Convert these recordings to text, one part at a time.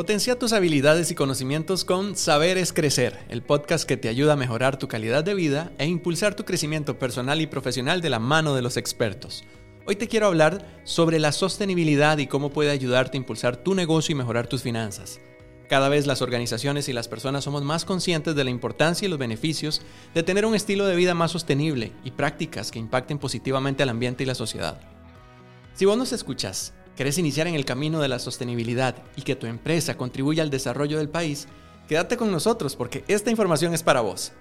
Potencia tus habilidades y conocimientos con Saber es Crecer, el podcast que te ayuda a mejorar tu calidad de vida e impulsar tu crecimiento personal y profesional de la mano de los expertos. Hoy te quiero hablar sobre la sostenibilidad y cómo puede ayudarte a impulsar tu negocio y mejorar tus finanzas. Cada vez las organizaciones y las personas somos más conscientes de la importancia y los beneficios de tener un estilo de vida más sostenible y prácticas que impacten positivamente al ambiente y la sociedad. Si vos nos escuchas ¿Querés iniciar en el camino de la sostenibilidad y que tu empresa contribuya al desarrollo del país? Quédate con nosotros porque esta información es para vos.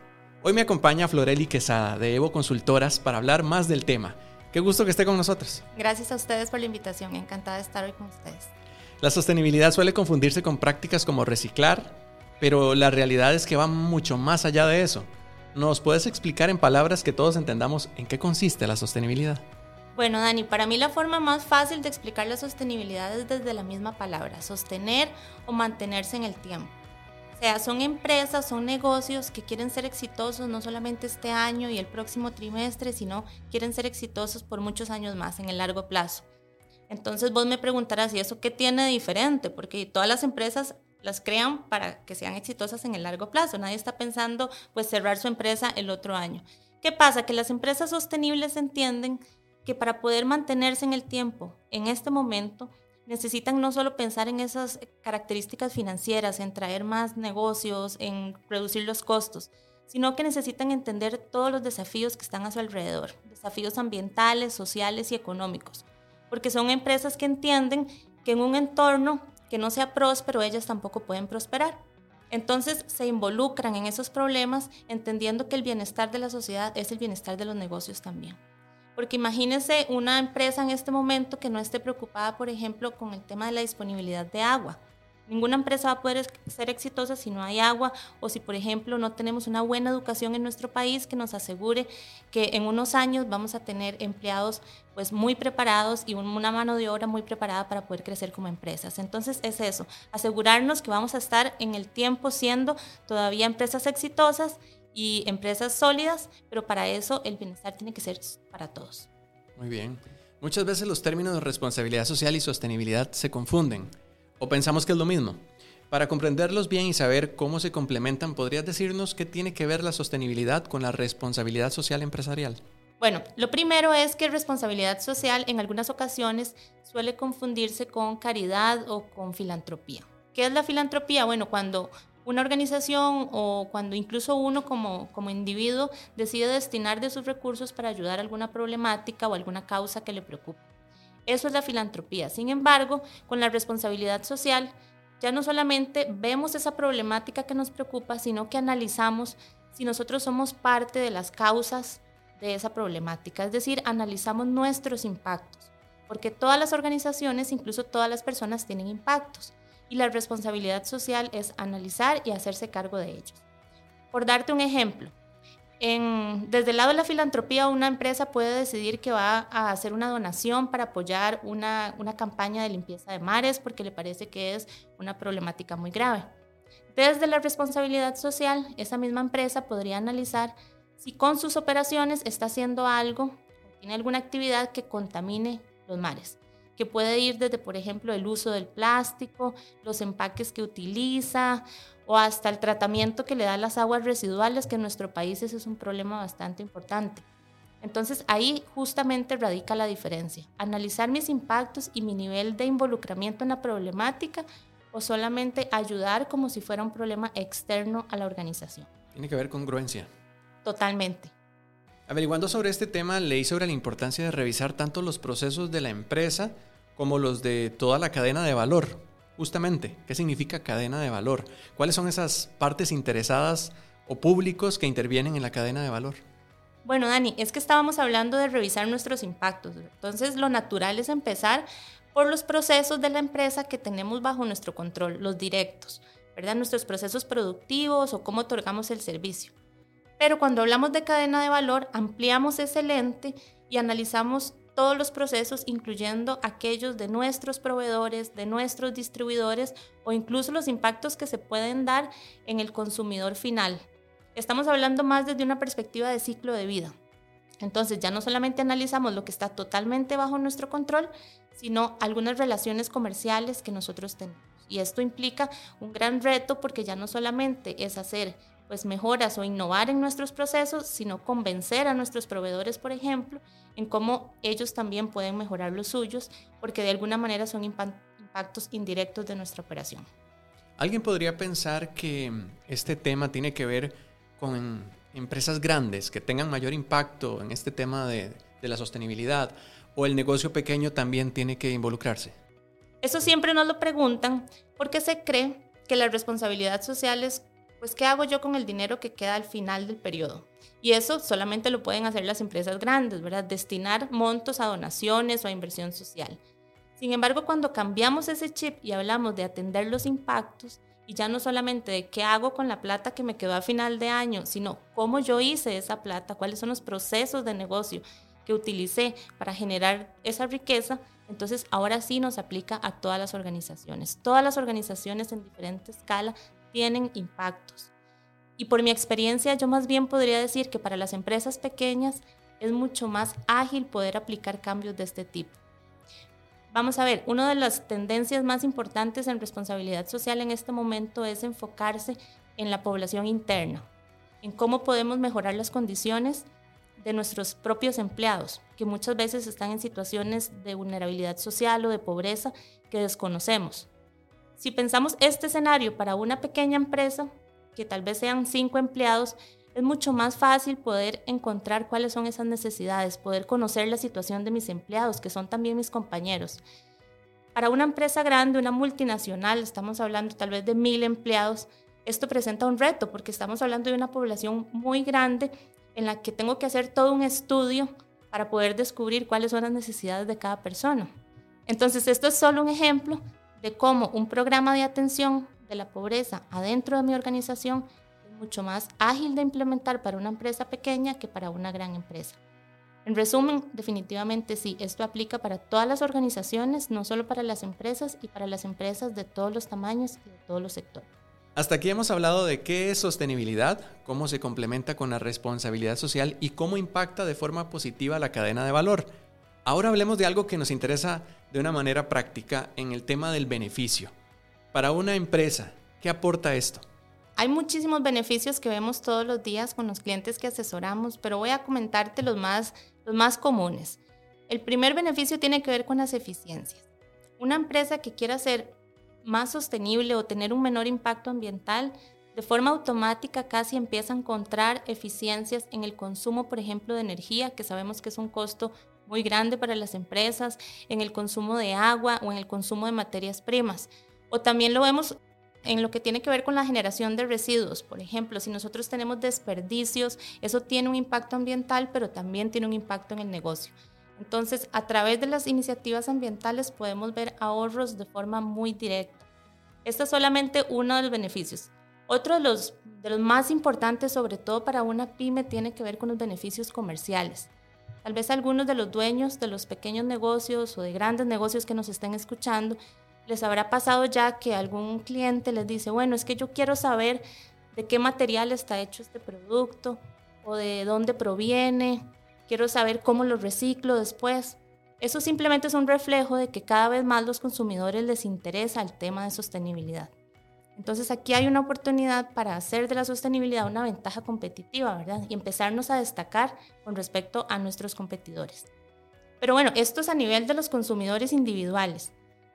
Hoy me acompaña Floreli Quesada de Evo Consultoras para hablar más del tema. Qué gusto que esté con nosotros. Gracias a ustedes por la invitación, encantada de estar hoy con ustedes. La sostenibilidad suele confundirse con prácticas como reciclar, pero la realidad es que va mucho más allá de eso. ¿Nos puedes explicar en palabras que todos entendamos en qué consiste la sostenibilidad? Bueno, Dani, para mí la forma más fácil de explicar la sostenibilidad es desde la misma palabra, sostener o mantenerse en el tiempo. O sea, son empresas, son negocios que quieren ser exitosos no solamente este año y el próximo trimestre, sino quieren ser exitosos por muchos años más, en el largo plazo. Entonces vos me preguntarás, ¿y eso qué tiene de diferente? Porque todas las empresas las crean para que sean exitosas en el largo plazo. Nadie está pensando pues cerrar su empresa el otro año. ¿Qué pasa? Que las empresas sostenibles entienden que para poder mantenerse en el tiempo, en este momento, necesitan no solo pensar en esas características financieras, en traer más negocios, en reducir los costos, sino que necesitan entender todos los desafíos que están a su alrededor, desafíos ambientales, sociales y económicos, porque son empresas que entienden que en un entorno que no sea próspero, ellas tampoco pueden prosperar. Entonces se involucran en esos problemas entendiendo que el bienestar de la sociedad es el bienestar de los negocios también. Porque imagínense una empresa en este momento que no esté preocupada, por ejemplo, con el tema de la disponibilidad de agua. Ninguna empresa va a poder ser exitosa si no hay agua o si, por ejemplo, no tenemos una buena educación en nuestro país que nos asegure que en unos años vamos a tener empleados pues muy preparados y una mano de obra muy preparada para poder crecer como empresas. Entonces es eso, asegurarnos que vamos a estar en el tiempo siendo todavía empresas exitosas y empresas sólidas, pero para eso el bienestar tiene que ser para todos. Muy bien. Muchas veces los términos de responsabilidad social y sostenibilidad se confunden o pensamos que es lo mismo. Para comprenderlos bien y saber cómo se complementan, ¿podrías decirnos qué tiene que ver la sostenibilidad con la responsabilidad social empresarial? Bueno, lo primero es que responsabilidad social en algunas ocasiones suele confundirse con caridad o con filantropía. ¿Qué es la filantropía? Bueno, cuando una organización o cuando incluso uno como, como individuo decide destinar de sus recursos para ayudar a alguna problemática o alguna causa que le preocupe. Eso es la filantropía. Sin embargo, con la responsabilidad social, ya no solamente vemos esa problemática que nos preocupa, sino que analizamos si nosotros somos parte de las causas de esa problemática, es decir, analizamos nuestros impactos, porque todas las organizaciones, incluso todas las personas, tienen impactos y la responsabilidad social es analizar y hacerse cargo de ellos. Por darte un ejemplo, desde el lado de la filantropía, una empresa puede decidir que va a hacer una donación para apoyar una, una campaña de limpieza de mares porque le parece que es una problemática muy grave. Desde la responsabilidad social, esa misma empresa podría analizar si con sus operaciones está haciendo algo, tiene alguna actividad que contamine los mares que puede ir desde, por ejemplo, el uso del plástico, los empaques que utiliza o hasta el tratamiento que le da a las aguas residuales, que en nuestro país ese es un problema bastante importante. Entonces ahí justamente radica la diferencia, analizar mis impactos y mi nivel de involucramiento en la problemática o solamente ayudar como si fuera un problema externo a la organización. Tiene que ver con congruencia. Totalmente. Averiguando sobre este tema, leí sobre la importancia de revisar tanto los procesos de la empresa como los de toda la cadena de valor. Justamente, ¿qué significa cadena de valor? ¿Cuáles son esas partes interesadas o públicos que intervienen en la cadena de valor? Bueno, Dani, es que estábamos hablando de revisar nuestros impactos. Entonces, lo natural es empezar por los procesos de la empresa que tenemos bajo nuestro control, los directos, ¿verdad? Nuestros procesos productivos o cómo otorgamos el servicio. Pero cuando hablamos de cadena de valor, ampliamos ese lente y analizamos todos los procesos, incluyendo aquellos de nuestros proveedores, de nuestros distribuidores o incluso los impactos que se pueden dar en el consumidor final. Estamos hablando más desde una perspectiva de ciclo de vida. Entonces ya no solamente analizamos lo que está totalmente bajo nuestro control, sino algunas relaciones comerciales que nosotros tenemos. Y esto implica un gran reto porque ya no solamente es hacer pues mejoras o innovar en nuestros procesos, sino convencer a nuestros proveedores, por ejemplo, en cómo ellos también pueden mejorar los suyos, porque de alguna manera son impactos indirectos de nuestra operación. Alguien podría pensar que este tema tiene que ver con empresas grandes que tengan mayor impacto en este tema de, la sostenibilidad o el negocio pequeño también tiene que involucrarse. Eso siempre nos lo preguntan porque se cree que la responsabilidad social es pues ¿qué hago yo con el dinero que queda al final del periodo? Y eso solamente lo pueden hacer las empresas grandes, ¿verdad? Destinar montos a donaciones o a inversión social. Sin embargo, cuando cambiamos ese chip y hablamos de atender los impactos, y ya no solamente de qué hago con la plata que me quedó a final de año, sino cómo yo hice esa plata, cuáles son los procesos de negocio que utilicé para generar esa riqueza, entonces ahora sí nos aplica a todas las organizaciones. Todas las organizaciones en diferente escala tienen impactos. Y por mi experiencia, yo más bien podría decir que para las empresas pequeñas es mucho más ágil poder aplicar cambios de este tipo. Vamos a ver, una de las tendencias más importantes en responsabilidad social en este momento es enfocarse en la población interna, en cómo podemos mejorar las condiciones de nuestros propios empleados, que muchas veces están en situaciones de vulnerabilidad social o de pobreza que desconocemos. Si pensamos este escenario para una pequeña empresa, que tal vez sean cinco empleados, es mucho más fácil poder encontrar cuáles son esas necesidades, poder conocer la situación de mis empleados, que son también mis compañeros. Para una empresa grande, una multinacional, estamos hablando tal vez de mil empleados, esto presenta un reto porque estamos hablando de una población muy grande en la que tengo que hacer todo un estudio para poder descubrir cuáles son las necesidades de cada persona. Entonces, esto es solo un ejemplo de cómo un programa de atención de la pobreza adentro de mi organización es mucho más ágil de implementar para una empresa pequeña que para una gran empresa. En resumen, definitivamente sí, esto aplica para todas las organizaciones, no solo para las empresas y para las empresas de todos los tamaños y de todos los sectores. Hasta aquí hemos hablado de qué es sostenibilidad, cómo se complementa con la responsabilidad social y cómo impacta de forma positiva la cadena de valor. Ahora hablemos de algo que nos interesa de una manera práctica en el tema del beneficio. Para una empresa, ¿qué aporta esto? Hay muchísimos beneficios que vemos todos los días con los clientes que asesoramos, pero voy a comentarte los más, los más comunes. El primer beneficio tiene que ver con las eficiencias. Una empresa que quiera ser más sostenible o tener un menor impacto ambiental, de forma automática casi empieza a encontrar eficiencias en el consumo, por ejemplo, de energía, que sabemos que es un costo muy grande para las empresas en el consumo de agua o en el consumo de materias primas. O también lo vemos en lo que tiene que ver con la generación de residuos. Por ejemplo, si nosotros tenemos desperdicios, eso tiene un impacto ambiental, pero también tiene un impacto en el negocio. Entonces, a través de las iniciativas ambientales podemos ver ahorros de forma muy directa. Este es solamente uno de los beneficios. Otro de los, de los más importantes, sobre todo para una pyme, tiene que ver con los beneficios comerciales. Tal vez algunos de los dueños de los pequeños negocios o de grandes negocios que nos estén escuchando, les habrá pasado ya que algún cliente les dice, bueno, es que yo quiero saber de qué material está hecho este producto o de dónde proviene, quiero saber cómo lo reciclo después. Eso simplemente es un reflejo de que cada vez más los consumidores les interesa el tema de sostenibilidad. Entonces aquí hay una oportunidad para hacer de la sostenibilidad una ventaja competitiva, ¿verdad? Y empezarnos a destacar con respecto a nuestros competidores. Pero bueno, esto es a nivel de los consumidores individuales.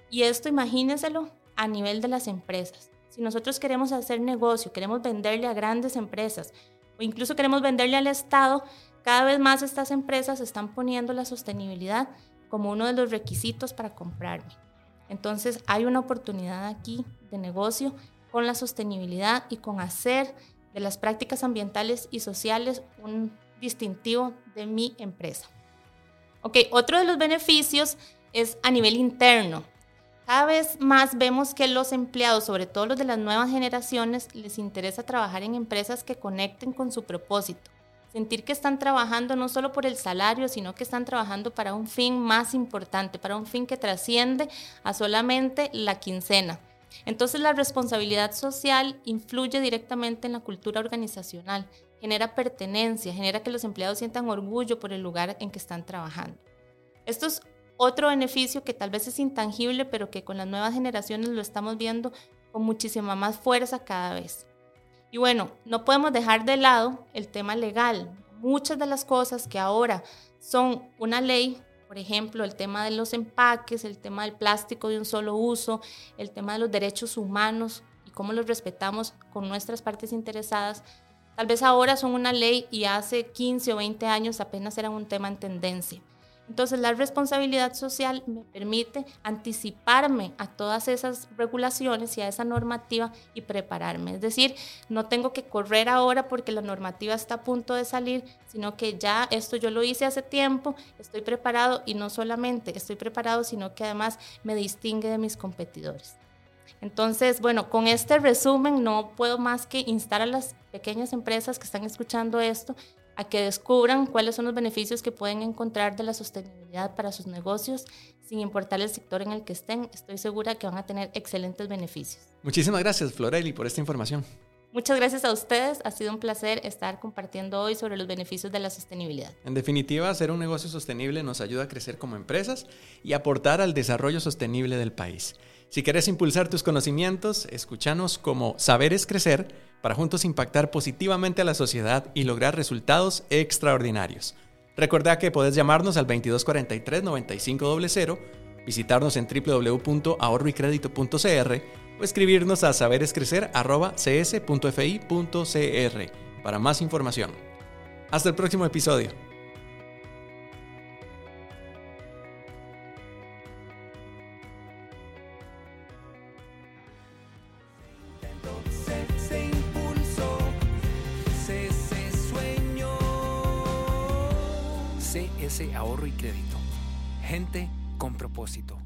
Y esto imagínenselo a nivel de las empresas. Si nosotros queremos hacer negocio, queremos venderle a grandes empresas o incluso queremos venderle al Estado, cada vez más estas empresas están poniendo la sostenibilidad como uno de los requisitos para comprarme. Entonces hay una oportunidad aquí de negocio con la sostenibilidad y con hacer de las prácticas ambientales y sociales un distintivo de mi empresa. Ok, otro de los beneficios es a nivel interno. Cada vez más vemos que los empleados, sobre todo los de las nuevas generaciones, les interesa trabajar en empresas que conecten con su propósito. Sentir que están trabajando no solo por el salario, sino que están trabajando para un fin más importante, para un fin que trasciende a solamente la quincena. Entonces la responsabilidad social influye directamente en la cultura organizacional, genera pertenencia, genera que los empleados sientan orgullo por el lugar en que están trabajando. Esto es otro beneficio que tal vez es intangible, pero que con las nuevas generaciones lo estamos viendo con muchísima más fuerza cada vez. Y bueno, no podemos dejar de lado el tema legal. Muchas de las cosas que ahora son una ley, por ejemplo, el tema de los empaques, el tema del plástico de un solo uso, el tema de los derechos humanos y cómo los respetamos con nuestras partes interesadas, tal vez ahora son una ley y hace 15 o 20 años apenas eran un tema en tendencia. Entonces la responsabilidad social me permite anticiparme a todas esas regulaciones y a esa normativa y prepararme. Es decir, no tengo que correr ahora porque la normativa está a punto de salir, sino que ya esto yo lo hice hace tiempo, estoy preparado y no solamente estoy preparado, sino que además me distingue de mis competidores. Entonces, bueno, con este resumen no puedo más que instar a las pequeñas empresas que están escuchando esto a que descubran cuáles son los beneficios que pueden encontrar de la sostenibilidad para sus negocios, sin importar el sector en el que estén. Estoy segura que van a tener excelentes beneficios. Muchísimas gracias, Floreli, por esta información. Muchas gracias a ustedes. Ha sido un placer estar compartiendo hoy sobre los beneficios de la sostenibilidad. En definitiva, hacer un negocio sostenible nos ayuda a crecer como empresas y aportar al desarrollo sostenible del país. Si quieres impulsar tus conocimientos, escúchanos como Saberes Crecer para juntos impactar positivamente a la sociedad y lograr resultados extraordinarios. Recuerda que puedes llamarnos al 2243-9500, visitarnos en www.ahorroycredito.cr o escribirnos a saberescrecer.cs.fi.cr para más información. Hasta el próximo episodio. CS Ahorro y Crédito. Gente con propósito.